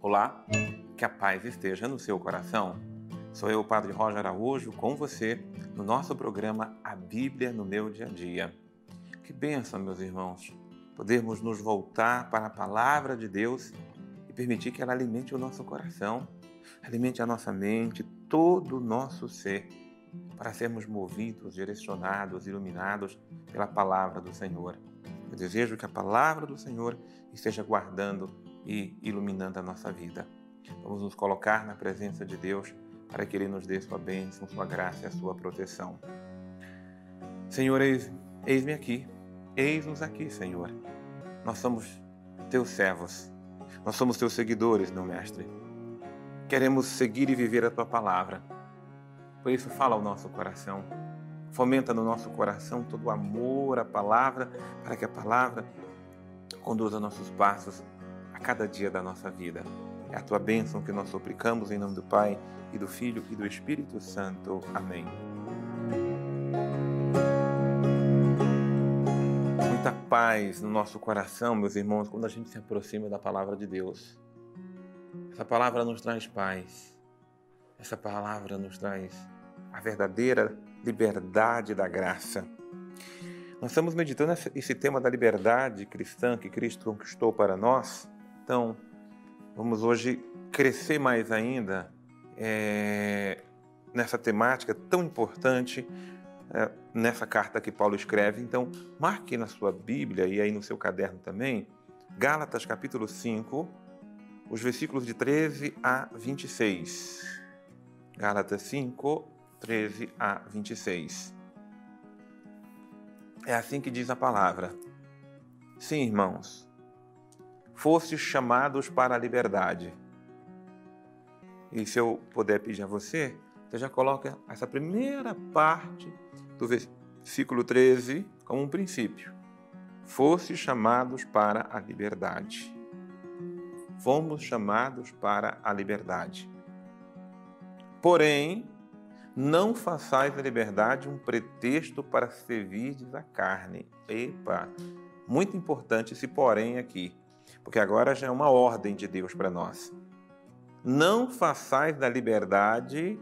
Olá, que a paz esteja no seu coração. Sou eu, Padre Roger Araújo, com você no nosso programa A Bíblia no Meu Dia a Dia. Que bênção, meus irmãos, podermos nos voltar para a palavra de Deus e permitir que ela alimente o nosso coração, alimente a nossa mente, todo o nosso ser, para sermos movidos, direcionados, iluminados pela palavra do Senhor. Eu desejo que a palavra do Senhor esteja guardando e iluminando a nossa vida. Vamos nos colocar na presença de Deus para que Ele nos dê sua bênção, sua graça e a sua proteção. Senhor, eis-me aqui, eis-nos aqui, Senhor. Nós somos teus servos, nós somos teus seguidores, meu Mestre. Queremos seguir e viver a tua palavra. Por isso, fala ao nosso coração. Fomenta no nosso coração todo o amor à palavra, para que a palavra conduza nossos passos a cada dia da nossa vida. É a tua bênção que nós suplicamos em nome do Pai e do Filho e do Espírito Santo. Amém. Muita paz no nosso coração, meus irmãos, quando a gente se aproxima da palavra de Deus. Essa palavra nos traz paz. Essa palavra nos traz a verdadeira liberdade da graça. Nós estamos meditando esse tema da liberdade cristã que Cristo conquistou para nós. Então, vamos hoje crescer mais ainda é, nessa temática tão importante é, nessa carta que Paulo escreve. Então, marque na sua Bíblia e aí no seu caderno também, Gálatas capítulo 5, os versículos de 13 a 26. Gálatas 5, 13 a 26. É assim que diz a palavra. Sim, irmãos, fostes chamados para a liberdade e se eu puder pedir a você, você já coloca essa primeira parte do versículo 13 como um princípio. Fosse chamados para a liberdade. Fomos chamados para a liberdade. Porém, não façais da liberdade um pretexto para servirdes a carne. Epa! Muito importante esse porém aqui, porque agora já é uma ordem de Deus para nós não façais da liberdade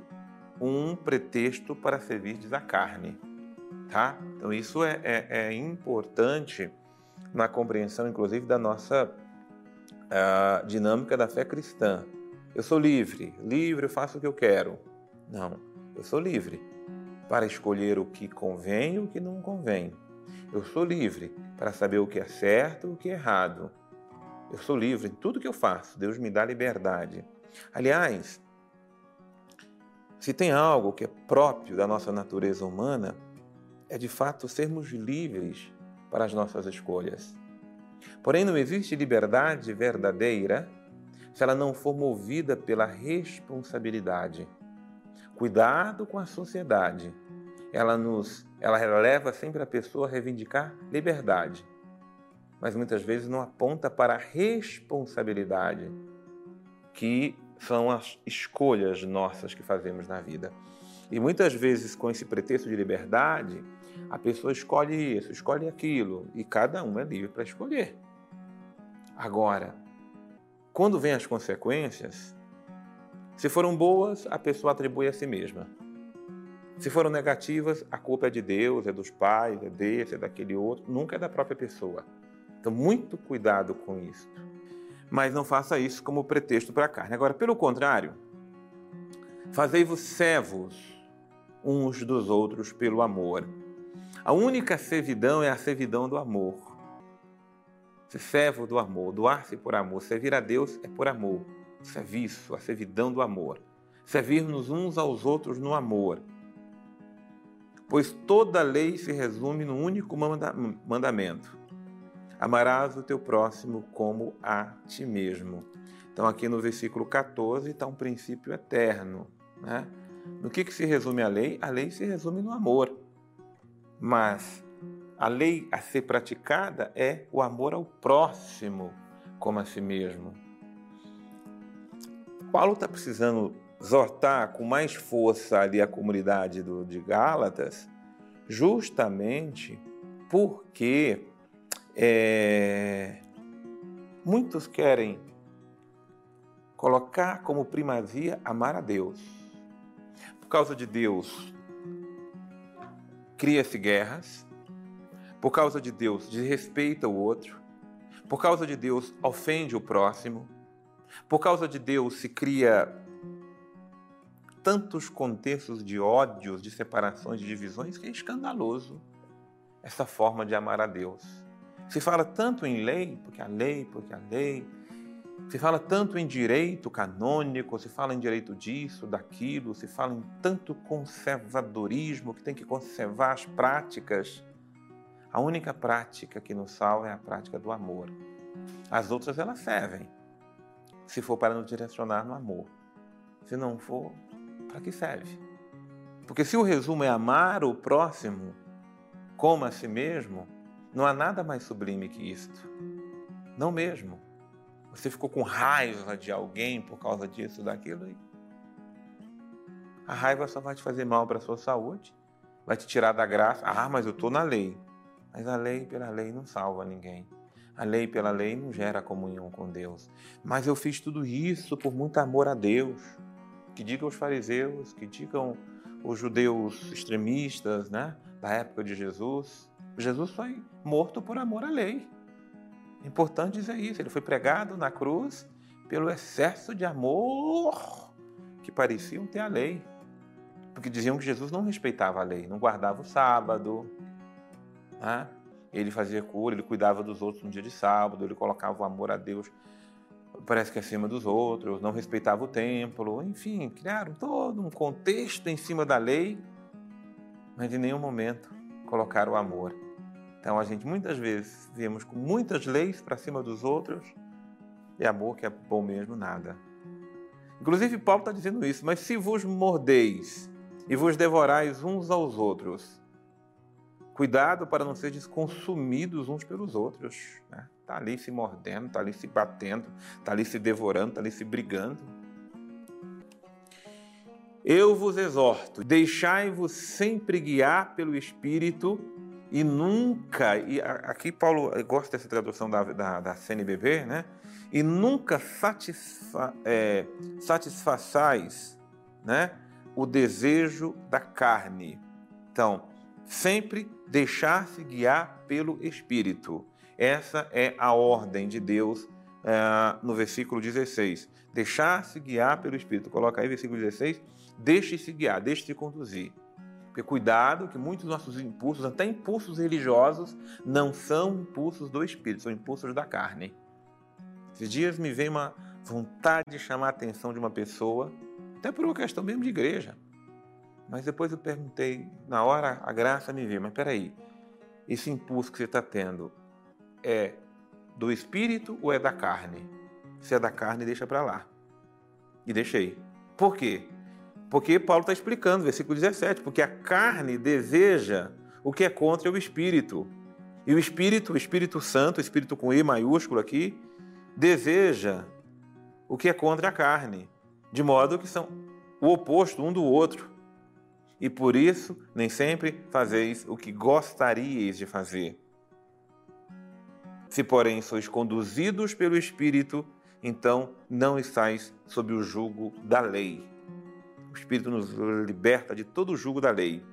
um pretexto para servirdes a carne. Tá? Então, isso é, é, é importante na compreensão, inclusive, da nossa uh, dinâmica da fé cristã. Eu sou livre, livre, eu faço o que eu quero. Não, eu sou livre para escolher o que convém e o que não convém. Eu sou livre para saber o que é certo e o que é errado. Eu sou livre em tudo que eu faço. Deus me dá liberdade. Aliás, se tem algo que é próprio da nossa natureza humana, é de fato sermos livres para as nossas escolhas. Porém, não existe liberdade verdadeira se ela não for movida pela responsabilidade. Cuidado com a sociedade. Ela nos, ela leva sempre a pessoa a reivindicar liberdade, mas muitas vezes não aponta para a responsabilidade que são as escolhas nossas que fazemos na vida. E muitas vezes, com esse pretexto de liberdade, a pessoa escolhe isso, escolhe aquilo, e cada um é livre para escolher. Agora, quando vem as consequências, se foram boas, a pessoa atribui a si mesma. Se foram negativas, a culpa é de Deus, é dos pais, é desse, é daquele outro, nunca é da própria pessoa. Então, muito cuidado com isso mas não faça isso como pretexto para a carne. Agora, pelo contrário, fazei-vos servos uns dos outros pelo amor. A única servidão é a servidão do amor. Ser servo do amor, doar-se por amor, servir a Deus é por amor. Serviço, a servidão do amor. Servir-nos uns aos outros no amor. Pois toda lei se resume no único mandamento Amarás o teu próximo como a ti mesmo. Então, aqui no versículo 14 está um princípio eterno. Né? No que, que se resume a lei? A lei se resume no amor. Mas a lei a ser praticada é o amor ao próximo como a si mesmo. Paulo está precisando exortar com mais força ali a comunidade do, de Gálatas, justamente porque é, Muitos querem colocar como primazia amar a Deus. Por causa de Deus, cria-se guerras. Por causa de Deus, desrespeita o outro. Por causa de Deus, ofende o próximo. Por causa de Deus, se cria tantos contextos de ódios, de separações, de divisões, que é escandaloso essa forma de amar a Deus. Se fala tanto em lei, porque a lei, porque a lei. Se fala tanto em direito canônico, se fala em direito disso, daquilo, se fala em tanto conservadorismo que tem que conservar as práticas. A única prática que nos salva é a prática do amor. As outras elas servem, se for para nos direcionar no amor. Se não for, para que serve? Porque se o resumo é amar o próximo como a si mesmo, não há nada mais sublime que isto. Não mesmo. Você ficou com raiva de alguém por causa disso, daquilo. E a raiva só vai te fazer mal para a sua saúde, vai te tirar da graça. Ah, mas eu estou na lei. Mas a lei pela lei não salva ninguém. A lei pela lei não gera comunhão com Deus. Mas eu fiz tudo isso por muito amor a Deus que digam os fariseus, que digam os judeus extremistas, né, da época de Jesus. Jesus foi morto por amor à lei. Importante dizer isso. Ele foi pregado na cruz pelo excesso de amor que pareciam ter a lei. Porque diziam que Jesus não respeitava a lei, não guardava o sábado. Né? Ele fazia cura, ele cuidava dos outros no dia de sábado, ele colocava o amor a Deus parece que acima dos outros, não respeitava o templo, enfim, criaram todo um contexto em cima da lei, mas em nenhum momento colocaram o amor. Então a gente muitas vezes vemos com muitas leis para cima dos outros e amor que é bom mesmo nada. Inclusive Paulo está dizendo isso, mas se vos mordeis e vos devorais uns aos outros, cuidado para não seres consumidos uns pelos outros. Né? Está ali se mordendo, está ali se batendo, está ali se devorando, está ali se brigando. Eu vos exorto, deixai-vos sempre guiar pelo Espírito e nunca, e aqui Paulo gosta dessa tradução da, da, da CNBB, né? E nunca satisfa, é, satisfaçais né, o desejo da carne. Então, sempre deixar-se guiar pelo Espírito. Essa é a ordem de Deus uh, no versículo 16. Deixar-se guiar pelo Espírito. Coloca aí versículo 16. Deixe-se guiar, deixe-se conduzir. Porque cuidado que muitos dos nossos impulsos, até impulsos religiosos, não são impulsos do Espírito, são impulsos da carne. Esses dias me veio uma vontade de chamar a atenção de uma pessoa, até por uma questão mesmo de igreja. Mas depois eu perguntei, na hora a graça me veio, mas peraí, esse impulso que você está tendo, é do espírito ou é da carne? Se é da carne, deixa para lá. E deixei. Por quê? Porque Paulo está explicando, versículo 17, porque a carne deseja o que é contra o espírito. E o espírito, o Espírito Santo, o espírito com E maiúsculo aqui, deseja o que é contra a carne, de modo que são o oposto um do outro. E por isso, nem sempre fazeis o que gostaríeis de fazer. Se, porém, sois conduzidos pelo Espírito, então não estáis sob o jugo da lei. O Espírito nos liberta de todo o jugo da lei.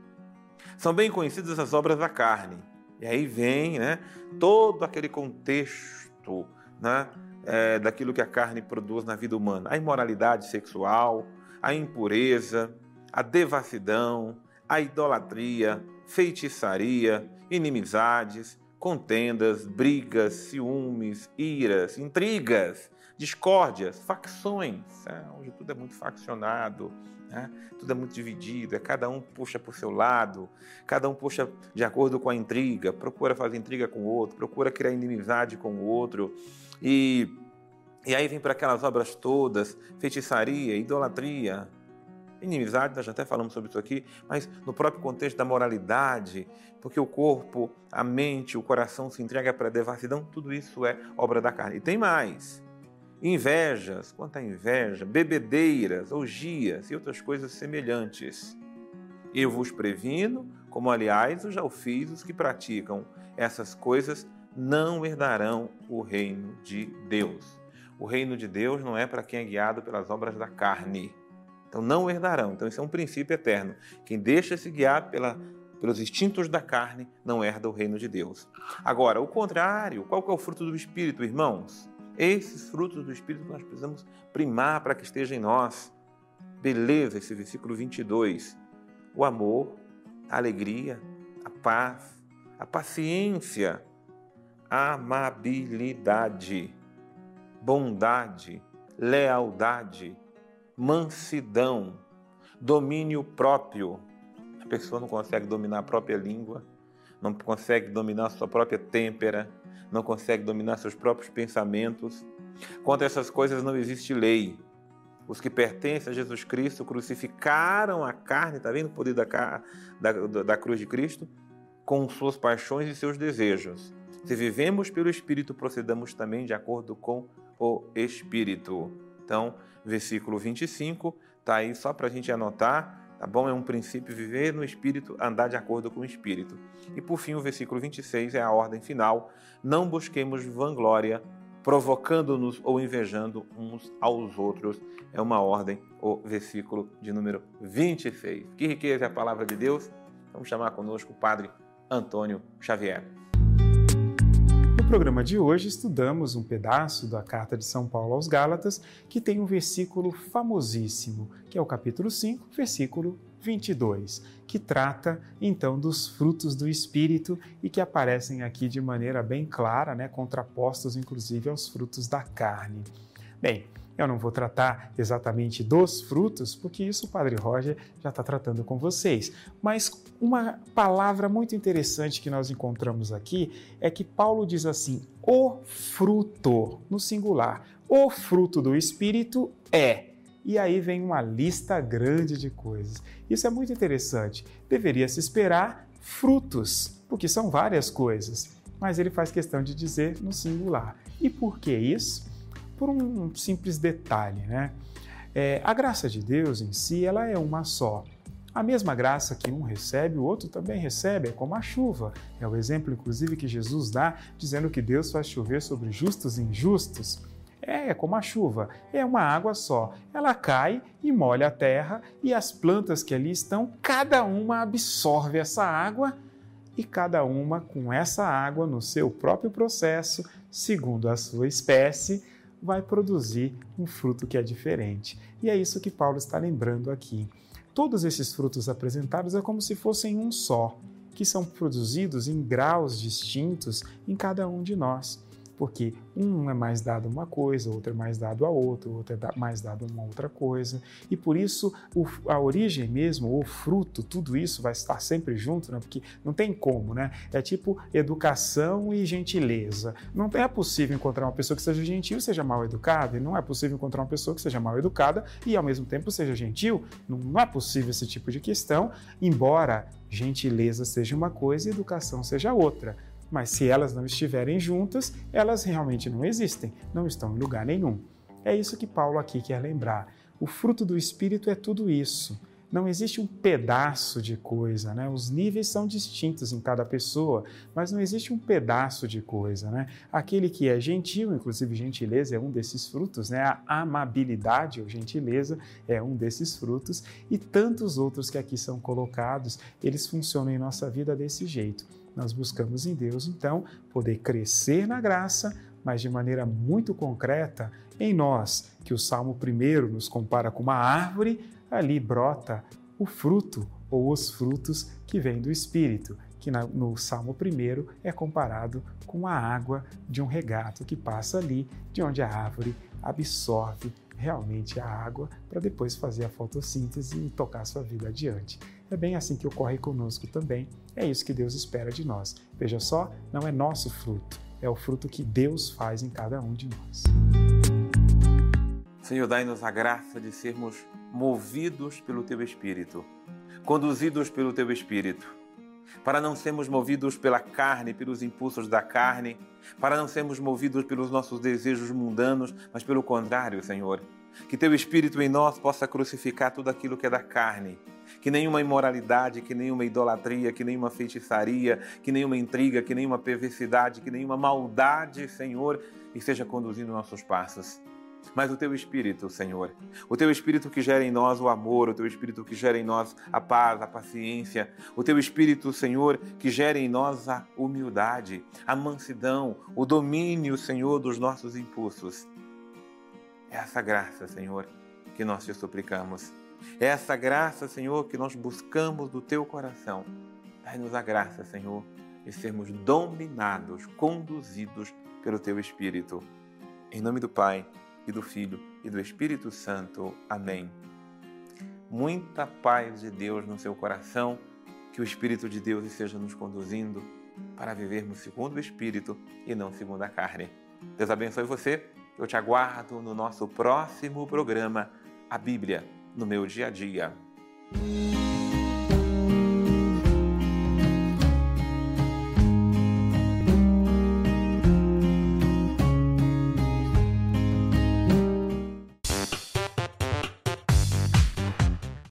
São bem conhecidas as obras da carne. E aí vem né, todo aquele contexto né, é, daquilo que a carne produz na vida humana: a imoralidade sexual, a impureza, a devassidão, a idolatria, feitiçaria, inimizades, contendas, brigas, ciúmes, iras, intrigas, discórdias, facções. Né? Hoje tudo é muito faccionado, né? tudo é muito dividido, é cada um puxa para o seu lado, cada um puxa de acordo com a intriga, procura fazer intriga com o outro, procura criar inimizade com o outro. E, e aí vem para aquelas obras todas, feitiçaria, idolatria, Inimizade, nós já até falamos sobre isso aqui, mas no próprio contexto da moralidade, porque o corpo, a mente, o coração se entrega para a devassidão, tudo isso é obra da carne. E tem mais: invejas, quanta inveja, bebedeiras, orgias e outras coisas semelhantes. Eu vos previno, como aliás eu já o fiz os que praticam essas coisas não herdarão o reino de Deus. O reino de Deus não é para quem é guiado pelas obras da carne. Então não herdarão. Então isso é um princípio eterno. Quem deixa se guiar pela, pelos instintos da carne não herda o reino de Deus. Agora, o contrário, qual que é o fruto do Espírito, irmãos? Esses frutos do Espírito nós precisamos primar para que esteja em nós. Beleza, esse versículo 22. O amor, a alegria, a paz, a paciência, a amabilidade, bondade, lealdade, mansidão, domínio próprio. A pessoa não consegue dominar a própria língua, não consegue dominar a sua própria têmpera, não consegue dominar seus próprios pensamentos. Contra essas coisas não existe lei. Os que pertencem a Jesus Cristo crucificaram a carne, está vendo o poder da, da, da cruz de Cristo? Com suas paixões e seus desejos. Se vivemos pelo Espírito, procedamos também de acordo com o Espírito. Então, versículo 25, está aí só para a gente anotar, tá bom? É um princípio viver no Espírito, andar de acordo com o Espírito. E por fim, o versículo 26 é a ordem final: não busquemos vanglória, provocando-nos ou invejando uns aos outros. É uma ordem, o versículo de número 26. Que riqueza é a palavra de Deus? Vamos chamar conosco o Padre Antônio Xavier programa de hoje estudamos um pedaço da carta de São Paulo aos Gálatas que tem um versículo famosíssimo, que é o capítulo 5, versículo 22, que trata então dos frutos do Espírito e que aparecem aqui de maneira bem clara, né, contrapostos inclusive aos frutos da carne. Bem, eu não vou tratar exatamente dos frutos, porque isso o Padre Roger já está tratando com vocês. Mas uma palavra muito interessante que nós encontramos aqui é que Paulo diz assim: o fruto, no singular, o fruto do Espírito é. E aí vem uma lista grande de coisas. Isso é muito interessante. Deveria se esperar frutos, porque são várias coisas. Mas ele faz questão de dizer no singular. E por que isso? Por um simples detalhe, né? É, a graça de Deus em si, ela é uma só. A mesma graça que um recebe, o outro também recebe, é como a chuva. É o exemplo, inclusive, que Jesus dá, dizendo que Deus faz chover sobre justos e injustos. É, é como a chuva, é uma água só. Ela cai e molha a terra, e as plantas que ali estão, cada uma absorve essa água e cada uma com essa água no seu próprio processo, segundo a sua espécie, vai produzir um fruto que é diferente. E é isso que Paulo está lembrando aqui. Todos esses frutos apresentados é como se fossem um só, que são produzidos em graus distintos em cada um de nós porque um é mais dado uma coisa, outro é mais dado a outro, outro é mais dado uma outra coisa, e por isso a origem mesmo, o fruto, tudo isso vai estar sempre junto, né? porque não tem como, né? É tipo educação e gentileza. Não é possível encontrar uma pessoa que seja gentil e seja mal educada, e não é possível encontrar uma pessoa que seja mal educada e ao mesmo tempo seja gentil. Não é possível esse tipo de questão, embora gentileza seja uma coisa e educação seja outra. Mas se elas não estiverem juntas, elas realmente não existem, não estão em lugar nenhum. É isso que Paulo aqui quer lembrar. O fruto do Espírito é tudo isso. Não existe um pedaço de coisa, né? Os níveis são distintos em cada pessoa, mas não existe um pedaço de coisa, né? Aquele que é gentil, inclusive gentileza é um desses frutos, né? A amabilidade ou gentileza é um desses frutos e tantos outros que aqui são colocados, eles funcionam em nossa vida desse jeito nós buscamos em Deus, então, poder crescer na graça, mas de maneira muito concreta em nós, que o Salmo 1 nos compara com uma árvore, ali brota o fruto ou os frutos que vêm do Espírito, que no Salmo 1 é comparado com a água de um regato que passa ali, de onde a árvore absorve realmente a água para depois fazer a fotossíntese e tocar sua vida adiante. É bem assim que ocorre conosco também. É isso que Deus espera de nós. Veja só, não é nosso fruto, é o fruto que Deus faz em cada um de nós. Senhor, dai-nos a graça de sermos movidos pelo Teu Espírito, conduzidos pelo Teu Espírito, para não sermos movidos pela carne, pelos impulsos da carne, para não sermos movidos pelos nossos desejos mundanos, mas pelo contrário, Senhor, que Teu Espírito em nós possa crucificar tudo aquilo que é da carne que nenhuma imoralidade, que nenhuma idolatria, que nenhuma feitiçaria, que nenhuma intriga, que nenhuma perversidade, que nenhuma maldade, Senhor, esteja conduzindo nossos passos. Mas o teu espírito, Senhor, o teu espírito que gera em nós o amor, o teu espírito que gera em nós a paz, a paciência, o teu espírito, Senhor, que gera em nós a humildade, a mansidão, o domínio, Senhor, dos nossos impulsos. É essa graça, Senhor, que nós te suplicamos. É essa graça, Senhor, que nós buscamos do teu coração. Dai-nos a graça, Senhor, de sermos dominados, conduzidos pelo teu Espírito. Em nome do Pai, e do Filho e do Espírito Santo. Amém. Muita paz de Deus no seu coração, que o Espírito de Deus esteja nos conduzindo para vivermos segundo o Espírito e não segundo a carne. Deus abençoe você. Eu te aguardo no nosso próximo programa, A Bíblia no meu dia a dia.